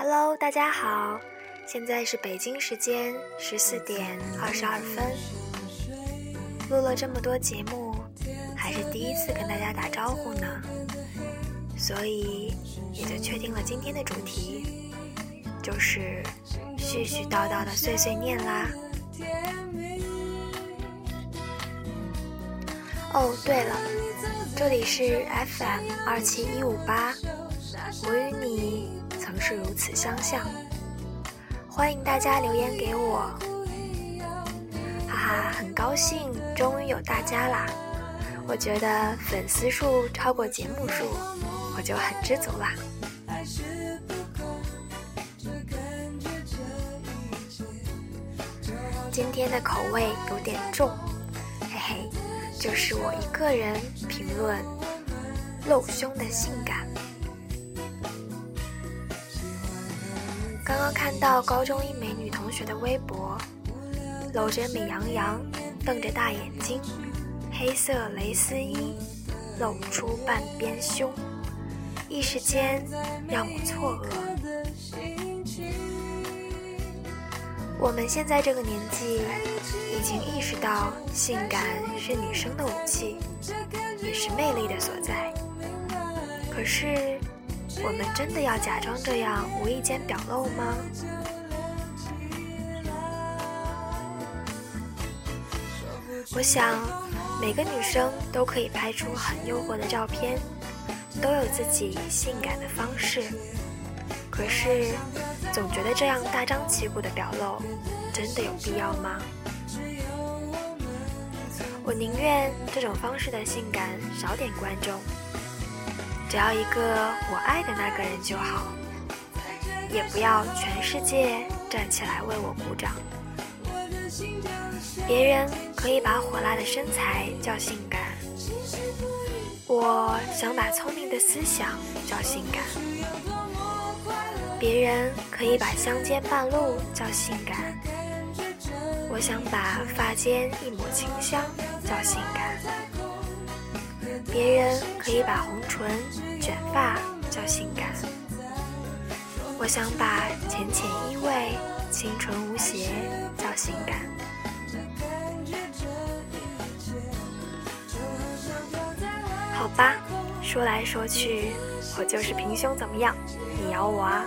Hello，大家好，现在是北京时间十四点二十二分。录了这么多节目，还是第一次跟大家打招呼呢，所以也就确定了今天的主题，就是絮絮叨叨的碎碎念啦。哦，对了，这里是 FM 二七一五八，我与你曾是如此相像，欢迎大家留言给我，哈哈，很高兴终于有大家啦！我觉得粉丝数超过节目数，我就很知足啦。今天的口味有点重。嘿嘿就是我一个人评论露胸的性感。刚刚看到高中一美女同学的微博，搂着美羊羊，瞪着大眼睛，黑色蕾丝衣露出半边胸，一时间让我错愕。我们现在这个年纪，已经意识到性感是女生的武器，也是魅力的所在。可是，我们真的要假装这样无意间表露吗？我想，每个女生都可以拍出很诱惑的照片，都有自己性感的方式。可是。总觉得这样大张旗鼓的表露，真的有必要吗？我宁愿这种方式的性感少点观众，只要一个我爱的那个人就好，也不要全世界站起来为我鼓掌。别人可以把火辣的身材叫性感，我想把聪明的思想叫性感。别人可以把香肩半露叫性感，我想把发间一抹清香叫性感。别人可以把红唇卷发叫性感，我想把浅浅依偎、清纯无邪叫性感。好吧，说来说去，我就是平胸，怎么样？你咬我啊！